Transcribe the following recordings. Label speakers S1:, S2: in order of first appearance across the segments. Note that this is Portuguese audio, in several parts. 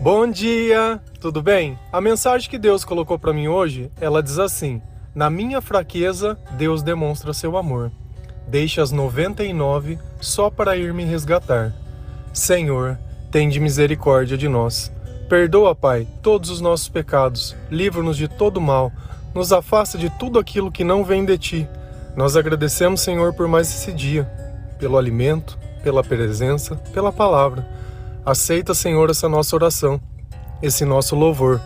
S1: Bom dia, tudo bem? A mensagem que Deus colocou para mim hoje, ela diz assim: Na minha fraqueza, Deus demonstra seu amor. Deixa as 99 só para ir me resgatar. Senhor, tende misericórdia de nós. Perdoa, Pai, todos os nossos pecados. Livra-nos de todo mal. Nos afasta de tudo aquilo que não vem de ti. Nós agradecemos, Senhor, por mais esse dia, pelo alimento, pela presença, pela palavra. Aceita, Senhor, essa nossa oração, esse nosso louvor,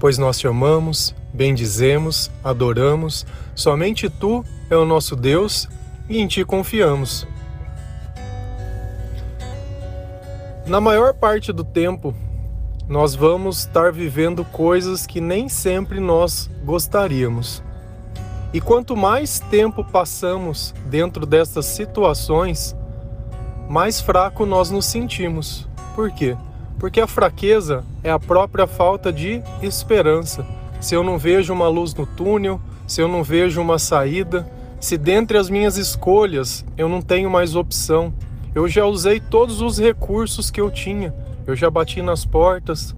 S1: pois nós te amamos, bendizemos, adoramos. Somente tu é o nosso Deus e em ti confiamos. Na maior parte do tempo, nós vamos estar vivendo coisas que nem sempre nós gostaríamos. E quanto mais tempo passamos dentro dessas situações, mais fraco nós nos sentimos. Por quê? Porque a fraqueza é a própria falta de esperança. Se eu não vejo uma luz no túnel, se eu não vejo uma saída, se dentre as minhas escolhas eu não tenho mais opção, eu já usei todos os recursos que eu tinha, eu já bati nas portas.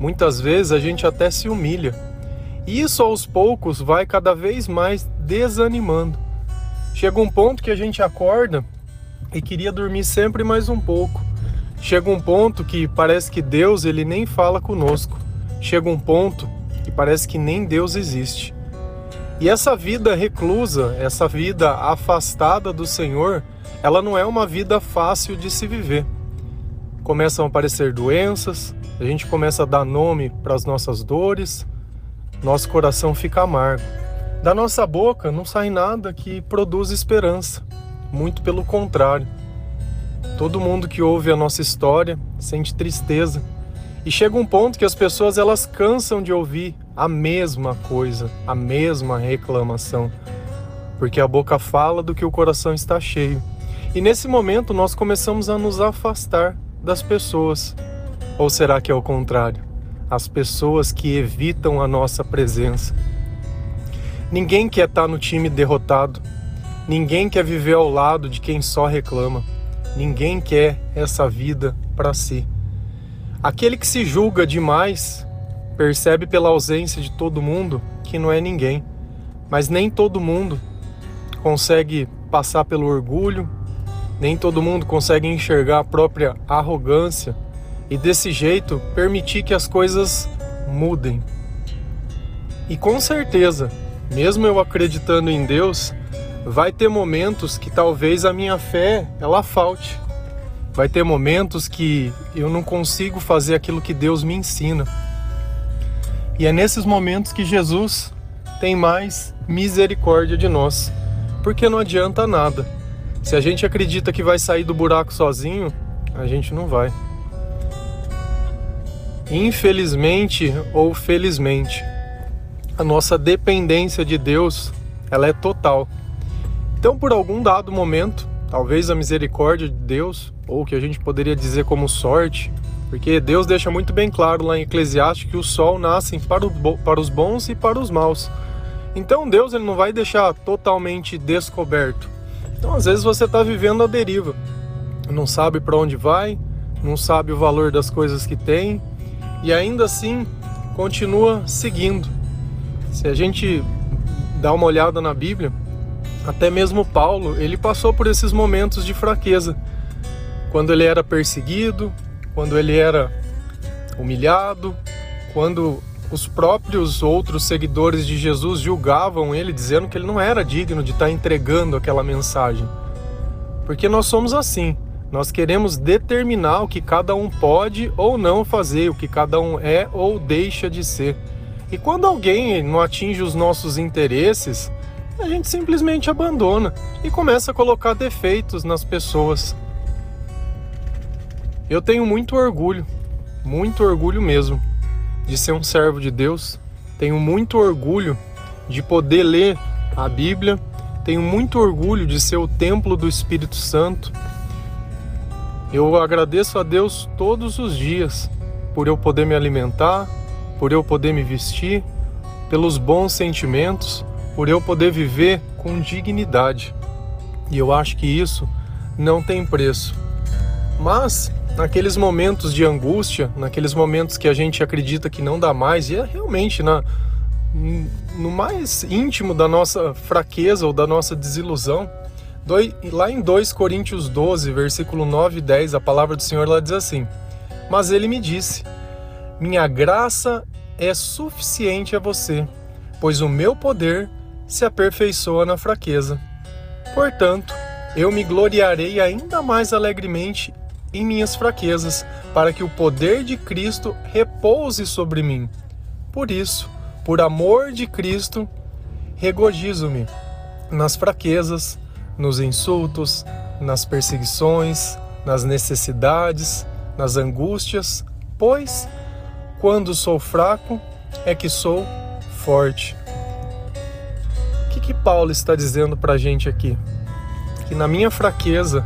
S1: Muitas vezes a gente até se humilha. E isso aos poucos vai cada vez mais desanimando. Chega um ponto que a gente acorda e queria dormir sempre mais um pouco. Chega um ponto que parece que Deus ele nem fala conosco. Chega um ponto que parece que nem Deus existe. E essa vida reclusa, essa vida afastada do Senhor, ela não é uma vida fácil de se viver. Começam a aparecer doenças, a gente começa a dar nome para as nossas dores, nosso coração fica amargo. Da nossa boca não sai nada que produza esperança, muito pelo contrário. Todo mundo que ouve a nossa história sente tristeza. E chega um ponto que as pessoas elas cansam de ouvir a mesma coisa, a mesma reclamação, porque a boca fala do que o coração está cheio. E nesse momento nós começamos a nos afastar das pessoas. Ou será que é o contrário? As pessoas que evitam a nossa presença. Ninguém quer estar no time derrotado. Ninguém quer viver ao lado de quem só reclama. Ninguém quer essa vida para si. Aquele que se julga demais percebe pela ausência de todo mundo que não é ninguém. Mas nem todo mundo consegue passar pelo orgulho, nem todo mundo consegue enxergar a própria arrogância e desse jeito permitir que as coisas mudem. E com certeza, mesmo eu acreditando em Deus, vai ter momentos que talvez a minha fé ela falte. Vai ter momentos que eu não consigo fazer aquilo que Deus me ensina. E é nesses momentos que Jesus tem mais misericórdia de nós, porque não adianta nada. Se a gente acredita que vai sair do buraco sozinho, a gente não vai. Infelizmente ou felizmente, a nossa dependência de Deus, ela é total. Então, por algum dado momento, talvez a misericórdia de Deus, ou que a gente poderia dizer como sorte, porque Deus deixa muito bem claro lá em Eclesiastes que o sol nasce para, o, para os bons e para os maus. Então Deus ele não vai deixar totalmente descoberto. Então às vezes você está vivendo a deriva, não sabe para onde vai, não sabe o valor das coisas que tem e ainda assim continua seguindo. Se a gente dá uma olhada na Bíblia, até mesmo Paulo, ele passou por esses momentos de fraqueza. Quando ele era perseguido, quando ele era humilhado, quando os próprios outros seguidores de Jesus julgavam ele, dizendo que ele não era digno de estar entregando aquela mensagem. Porque nós somos assim. Nós queremos determinar o que cada um pode ou não fazer, o que cada um é ou deixa de ser. E quando alguém não atinge os nossos interesses, a gente simplesmente abandona e começa a colocar defeitos nas pessoas. Eu tenho muito orgulho, muito orgulho mesmo, de ser um servo de Deus. Tenho muito orgulho de poder ler a Bíblia. Tenho muito orgulho de ser o templo do Espírito Santo. Eu agradeço a Deus todos os dias por eu poder me alimentar, por eu poder me vestir, pelos bons sentimentos por eu poder viver com dignidade. E eu acho que isso não tem preço. Mas naqueles momentos de angústia, naqueles momentos que a gente acredita que não dá mais, e é realmente na, no mais íntimo da nossa fraqueza ou da nossa desilusão. Lá em 2 Coríntios 12, versículo 9 e 10, a palavra do Senhor lá diz assim: Mas ele me disse: Minha graça é suficiente a você, pois o meu poder se aperfeiçoa na fraqueza. Portanto, eu me gloriarei ainda mais alegremente em minhas fraquezas, para que o poder de Cristo repouse sobre mim. Por isso, por amor de Cristo, regozijo-me nas fraquezas, nos insultos, nas perseguições, nas necessidades, nas angústias, pois quando sou fraco é que sou forte. Que, que Paulo está dizendo para a gente aqui? Que na minha fraqueza,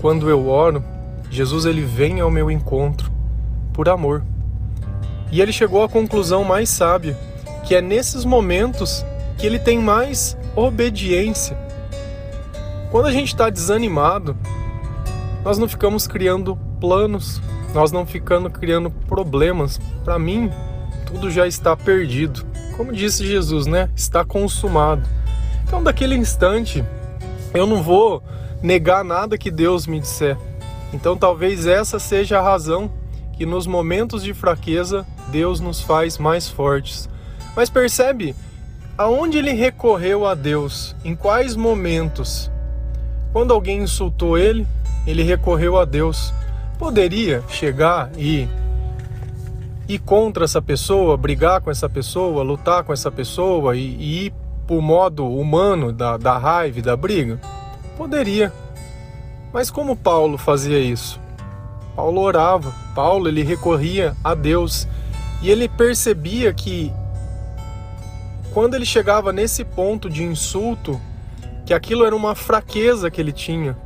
S1: quando eu oro, Jesus ele vem ao meu encontro por amor. E ele chegou à conclusão mais sábia, que é nesses momentos que ele tem mais obediência. Quando a gente está desanimado, nós não ficamos criando planos, nós não ficamos criando problemas. Para mim, tudo já está perdido. Como disse Jesus, né? Está consumado. Então, daquele instante, eu não vou negar nada que Deus me disser. Então talvez essa seja a razão que nos momentos de fraqueza Deus nos faz mais fortes. Mas percebe aonde ele recorreu a Deus? Em quais momentos? Quando alguém insultou ele, ele recorreu a Deus. Poderia chegar e ir contra essa pessoa, brigar com essa pessoa, lutar com essa pessoa e, e ir por modo humano da, da raiva e da briga? Poderia. Mas como Paulo fazia isso? Paulo orava, Paulo ele recorria a Deus e ele percebia que quando ele chegava nesse ponto de insulto, que aquilo era uma fraqueza que ele tinha,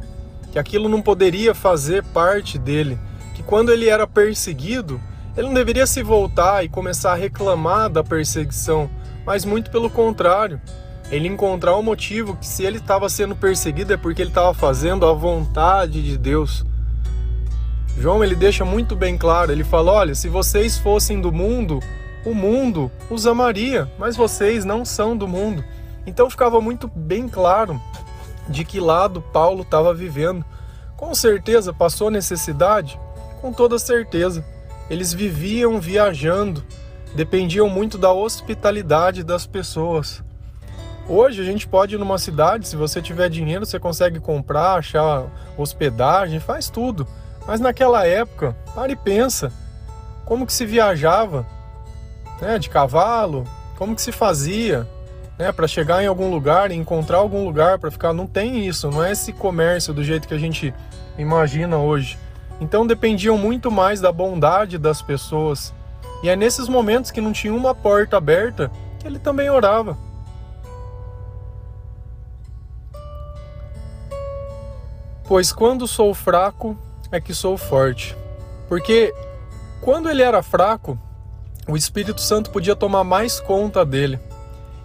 S1: que aquilo não poderia fazer parte dele, que quando ele era perseguido, ele não deveria se voltar e começar a reclamar da perseguição, mas muito pelo contrário, ele encontrar o motivo que se ele estava sendo perseguido é porque ele estava fazendo a vontade de Deus. João ele deixa muito bem claro, ele fala: "Olha, se vocês fossem do mundo, o mundo os amaria, mas vocês não são do mundo". Então ficava muito bem claro de que lado Paulo estava vivendo. Com certeza passou necessidade, com toda certeza. Eles viviam viajando, dependiam muito da hospitalidade das pessoas. Hoje a gente pode ir numa cidade, se você tiver dinheiro, você consegue comprar, achar hospedagem, faz tudo. Mas naquela época, para e pensa, como que se viajava, né, de cavalo, como que se fazia, né, para chegar em algum lugar encontrar algum lugar para ficar, não tem isso, não é esse comércio do jeito que a gente imagina hoje. Então dependiam muito mais da bondade das pessoas. E é nesses momentos que não tinha uma porta aberta que ele também orava. Pois quando sou fraco é que sou forte. Porque quando ele era fraco, o Espírito Santo podia tomar mais conta dele.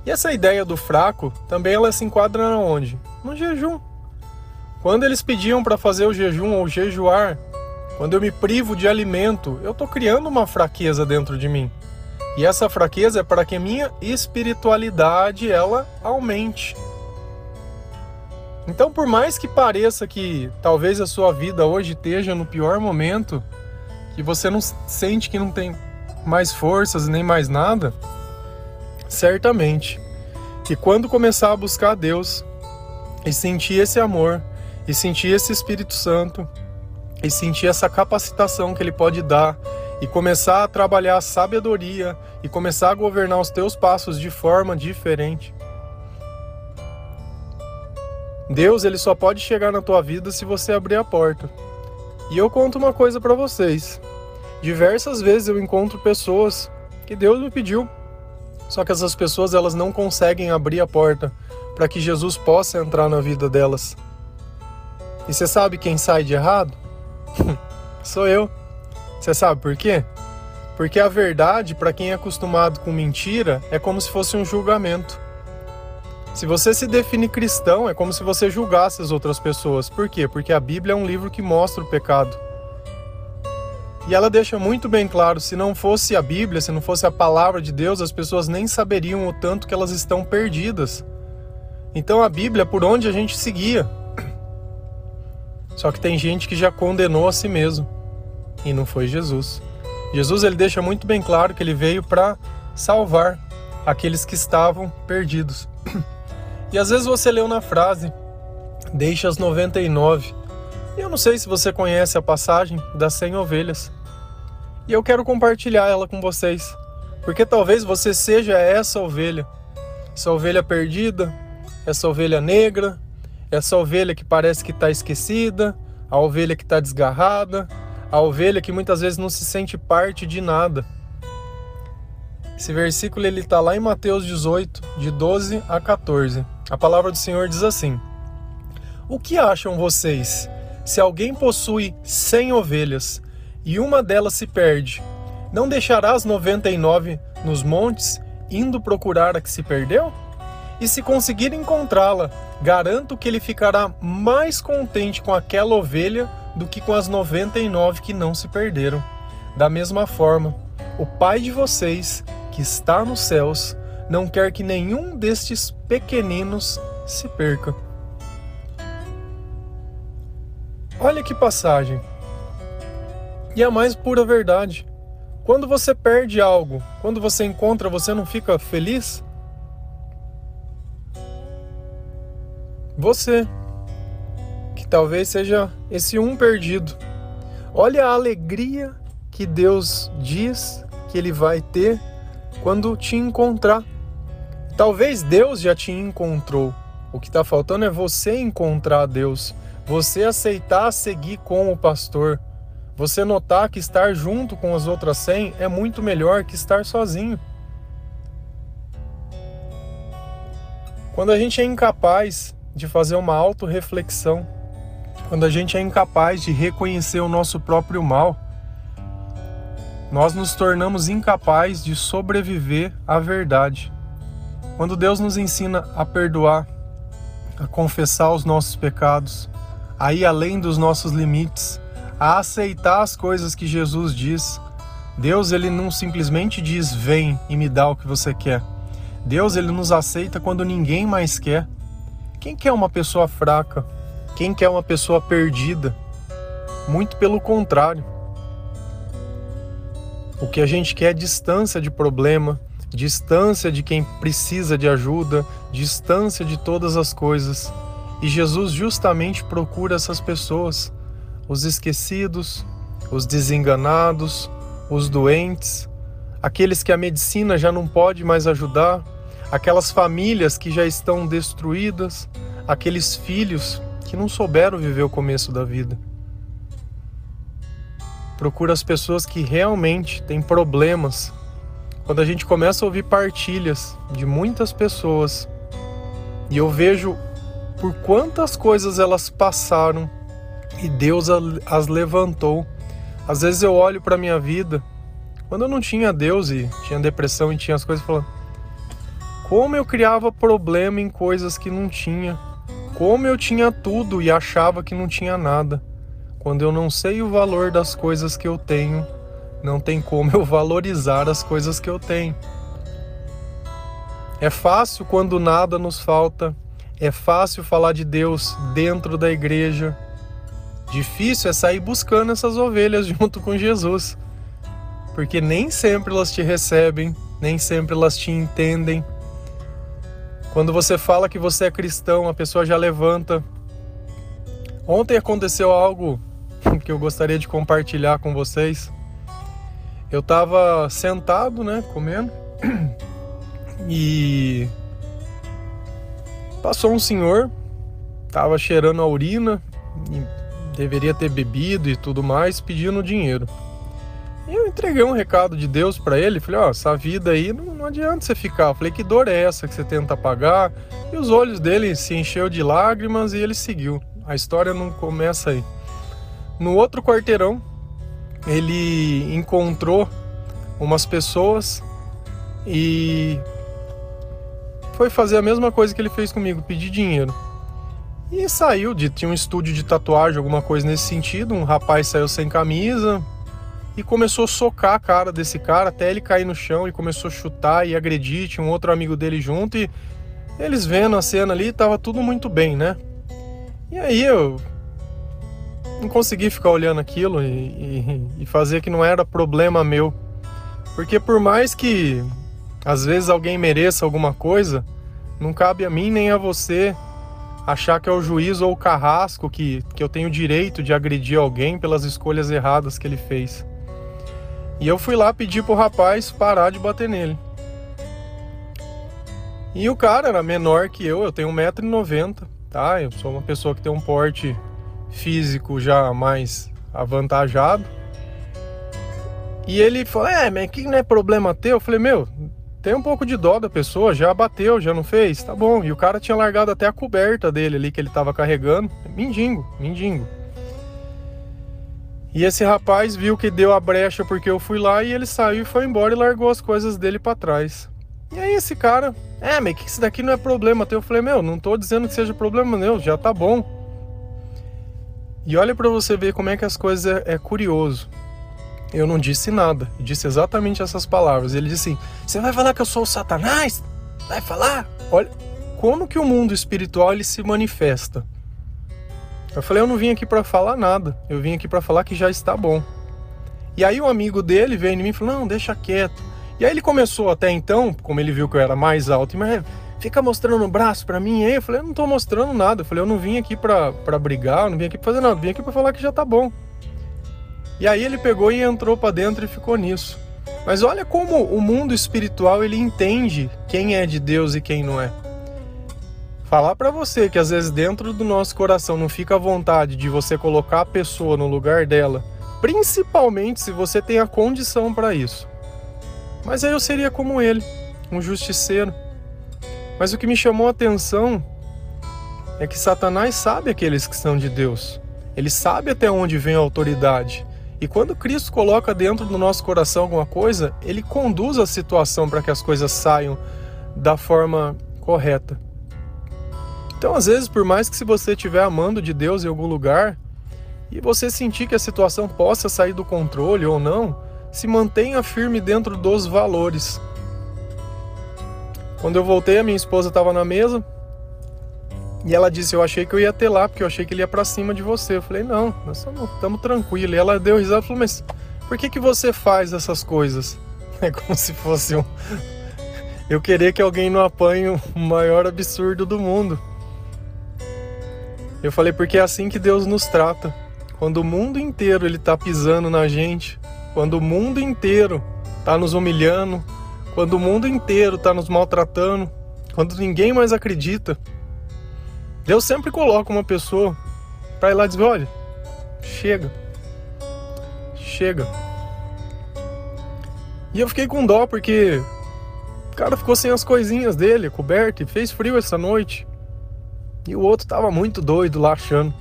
S1: E essa ideia do fraco também ela se enquadra onde? No jejum. Quando eles pediam para fazer o jejum ou jejuar, quando eu me privo de alimento, eu estou criando uma fraqueza dentro de mim. E essa fraqueza é para que a minha espiritualidade ela aumente. Então, por mais que pareça que talvez a sua vida hoje esteja no pior momento, que você não sente que não tem mais forças nem mais nada, certamente que quando começar a buscar a Deus e sentir esse amor, e sentir esse Espírito Santo, e sentir essa capacitação que ele pode dar, e começar a trabalhar a sabedoria e começar a governar os teus passos de forma diferente, Deus ele só pode chegar na tua vida se você abrir a porta. E eu conto uma coisa para vocês. Diversas vezes eu encontro pessoas que Deus me pediu, só que essas pessoas elas não conseguem abrir a porta para que Jesus possa entrar na vida delas. E você sabe quem sai de errado? Sou eu. Você sabe por quê? Porque a verdade, para quem é acostumado com mentira, é como se fosse um julgamento. Se você se define cristão, é como se você julgasse as outras pessoas. Por quê? Porque a Bíblia é um livro que mostra o pecado. E ela deixa muito bem claro: se não fosse a Bíblia, se não fosse a palavra de Deus, as pessoas nem saberiam o tanto que elas estão perdidas. Então a Bíblia é por onde a gente seguia. Só que tem gente que já condenou a si mesmo e não foi Jesus. Jesus ele deixa muito bem claro que ele veio para salvar aqueles que estavam perdidos. E às vezes você leu na frase: Deixa as 99. E eu não sei se você conhece a passagem das 100 ovelhas. E eu quero compartilhar ela com vocês, porque talvez você seja essa ovelha, essa ovelha perdida, essa ovelha negra, essa ovelha que parece que está esquecida, a ovelha que está desgarrada, a ovelha que muitas vezes não se sente parte de nada. Esse versículo ele está lá em Mateus 18, de 12 a 14. A palavra do Senhor diz assim: O que acham vocês se alguém possui cem ovelhas e uma delas se perde, não deixará as noventa e nove nos montes, indo procurar a que se perdeu? E se conseguir encontrá-la, garanto que ele ficará mais contente com aquela ovelha do que com as noventa e nove que não se perderam. Da mesma forma, o Pai de vocês, que está nos céus, não quer que nenhum destes pequeninos se perca. Olha que passagem. E a mais pura verdade. Quando você perde algo, quando você encontra, você não fica feliz? Você, que talvez seja esse um perdido. Olha a alegria que Deus diz que Ele vai ter quando te encontrar. Talvez Deus já te encontrou. O que está faltando é você encontrar Deus, você aceitar seguir com o pastor você notar que estar junto com as outras 100 é muito melhor que estar sozinho. Quando a gente é incapaz de fazer uma autorreflexão, quando a gente é incapaz de reconhecer o nosso próprio mal, nós nos tornamos incapazes de sobreviver à verdade. Quando Deus nos ensina a perdoar, a confessar os nossos pecados, a ir além dos nossos limites, a aceitar as coisas que Jesus diz. Deus ele não simplesmente diz vem e me dá o que você quer. Deus ele nos aceita quando ninguém mais quer. Quem quer uma pessoa fraca? Quem quer uma pessoa perdida? Muito pelo contrário. O que a gente quer é distância de problema, distância de quem precisa de ajuda, distância de todas as coisas. E Jesus justamente procura essas pessoas os esquecidos, os desenganados, os doentes, aqueles que a medicina já não pode mais ajudar, aquelas famílias que já estão destruídas, aqueles filhos que não souberam viver o começo da vida. Procura as pessoas que realmente têm problemas. Quando a gente começa a ouvir partilhas de muitas pessoas e eu vejo por quantas coisas elas passaram e Deus as levantou. Às vezes eu olho para minha vida, quando eu não tinha Deus e tinha depressão e tinha as coisas falando, como eu criava problema em coisas que não tinha, como eu tinha tudo e achava que não tinha nada. Quando eu não sei o valor das coisas que eu tenho, não tem como eu valorizar as coisas que eu tenho. É fácil quando nada nos falta, é fácil falar de Deus dentro da igreja, Difícil é sair buscando essas ovelhas junto com Jesus, porque nem sempre elas te recebem, nem sempre elas te entendem. Quando você fala que você é cristão, a pessoa já levanta. Ontem aconteceu algo que eu gostaria de compartilhar com vocês. Eu estava sentado, né, comendo, e passou um senhor, tava cheirando a urina, deveria ter bebido e tudo mais, pedindo dinheiro. Entreguei um recado de Deus para ele, falei, ó, oh, essa vida aí não, não, adianta você ficar. Falei, que dor é essa que você tenta apagar? E os olhos dele se encheu de lágrimas e ele seguiu. A história não começa aí. No outro quarteirão, ele encontrou umas pessoas e foi fazer a mesma coisa que ele fez comigo, pedir dinheiro. E saiu de. Tinha um estúdio de tatuagem, alguma coisa nesse sentido. Um rapaz saiu sem camisa, e começou a socar a cara desse cara até ele cair no chão e começou a chutar e agredir. Tinha um outro amigo dele junto e eles vendo a cena ali, tava tudo muito bem, né? E aí eu não consegui ficar olhando aquilo e, e, e fazer que não era problema meu. Porque por mais que às vezes alguém mereça alguma coisa, não cabe a mim nem a você achar que é o juiz ou o carrasco que, que eu tenho direito de agredir alguém pelas escolhas erradas que ele fez. E eu fui lá pedir pro rapaz parar de bater nele. E o cara era menor que eu, eu tenho 1,90m, tá? Eu sou uma pessoa que tem um porte físico já mais avantajado. E ele falou: É, mas que não é problema teu? Eu falei: Meu, tem um pouco de dó da pessoa, já bateu, já não fez? Tá bom. E o cara tinha largado até a coberta dele ali que ele tava carregando. Mindingo, mindingo. E esse rapaz viu que deu a brecha porque eu fui lá e ele saiu e foi embora e largou as coisas dele para trás. E aí esse cara, é, mas que isso daqui não é problema. Eu falei, meu, não tô dizendo que seja problema, não, já tá bom. E olha para você ver como é que as coisas é, é curioso eu não disse nada. Disse exatamente essas palavras. Ele disse assim: Você vai falar que eu sou o Satanás? Vai falar? Olha, como que o mundo espiritual ele se manifesta? Eu falei: Eu não vim aqui para falar nada. Eu vim aqui para falar que já está bom. E aí o amigo dele veio em mim e falou: Não, deixa quieto. E aí ele começou até então, como ele viu que eu era mais alto, mas fica mostrando o braço para mim aí. Eu falei: Eu não tô mostrando nada. Eu falei: Eu não vim aqui para brigar, eu não vim aqui pra fazer nada. Eu vim aqui para falar que já tá bom. E aí ele pegou e entrou para dentro e ficou nisso. Mas olha como o mundo espiritual ele entende quem é de Deus e quem não é. Falar para você que às vezes dentro do nosso coração não fica a vontade de você colocar a pessoa no lugar dela, principalmente se você tem a condição para isso. Mas aí eu seria como ele, um justiceiro. Mas o que me chamou a atenção é que Satanás sabe aqueles que são de Deus. Ele sabe até onde vem a autoridade. E quando Cristo coloca dentro do nosso coração alguma coisa, ele conduz a situação para que as coisas saiam da forma correta. Então, às vezes, por mais que se você estiver amando de Deus em algum lugar e você sentir que a situação possa sair do controle ou não, se mantenha firme dentro dos valores. Quando eu voltei, a minha esposa estava na mesa, e ela disse: Eu achei que eu ia ter lá, porque eu achei que ele ia para cima de você. Eu falei: Não, nós estamos tranquilos. E ela deu risada e falou: Mas por que, que você faz essas coisas? É como se fosse um. Eu querer que alguém não apanhe o maior absurdo do mundo. Eu falei: Porque é assim que Deus nos trata. Quando o mundo inteiro ele tá pisando na gente, quando o mundo inteiro tá nos humilhando, quando o mundo inteiro tá nos maltratando, quando ninguém mais acredita, Deus sempre coloca uma pessoa para ir lá dizer: olha, chega, chega. E eu fiquei com dó porque o cara ficou sem as coisinhas dele, coberto, e fez frio essa noite. E o outro tava muito doido lá achando.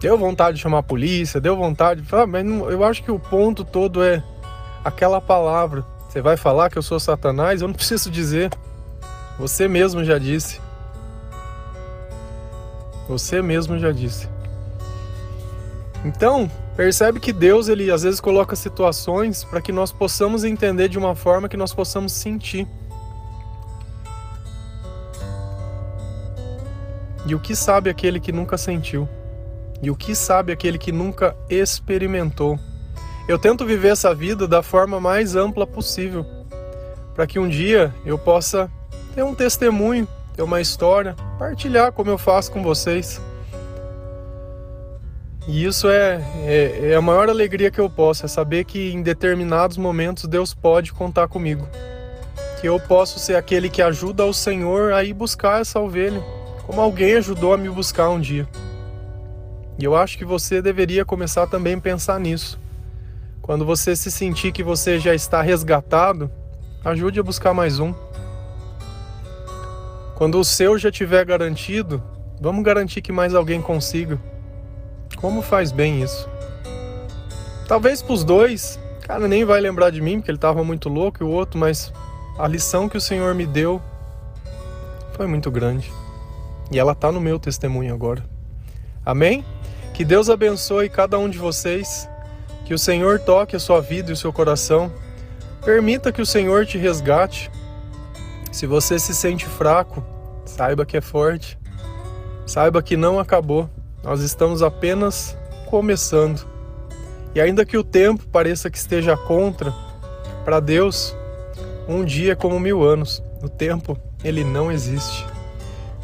S1: Deu vontade de chamar a polícia, deu vontade de falar, mas não, eu acho que o ponto todo é aquela palavra. Você vai falar que eu sou Satanás? Eu não preciso dizer. Você mesmo já disse. Você mesmo já disse. Então, percebe que Deus ele às vezes coloca situações para que nós possamos entender de uma forma que nós possamos sentir. E o que sabe aquele que nunca sentiu? E o que sabe aquele que nunca experimentou? Eu tento viver essa vida da forma mais ampla possível, para que um dia eu possa ter um testemunho ter uma história, partilhar como eu faço com vocês. E isso é, é, é, a maior alegria que eu posso, é saber que em determinados momentos Deus pode contar comigo. Que eu posso ser aquele que ajuda o Senhor a ir buscar essa ovelha, como alguém ajudou a me buscar um dia. E eu acho que você deveria começar também a pensar nisso. Quando você se sentir que você já está resgatado, ajude a buscar mais um. Quando o seu já tiver garantido, vamos garantir que mais alguém consiga. Como faz bem isso? Talvez para os dois, cara, nem vai lembrar de mim, porque ele estava muito louco e o outro, mas a lição que o Senhor me deu foi muito grande. E ela está no meu testemunho agora. Amém? Que Deus abençoe cada um de vocês. Que o Senhor toque a sua vida e o seu coração. Permita que o Senhor te resgate. Se você se sente fraco, saiba que é forte. Saiba que não acabou. Nós estamos apenas começando. E ainda que o tempo pareça que esteja contra, para Deus, um dia é como mil anos. O tempo, ele não existe.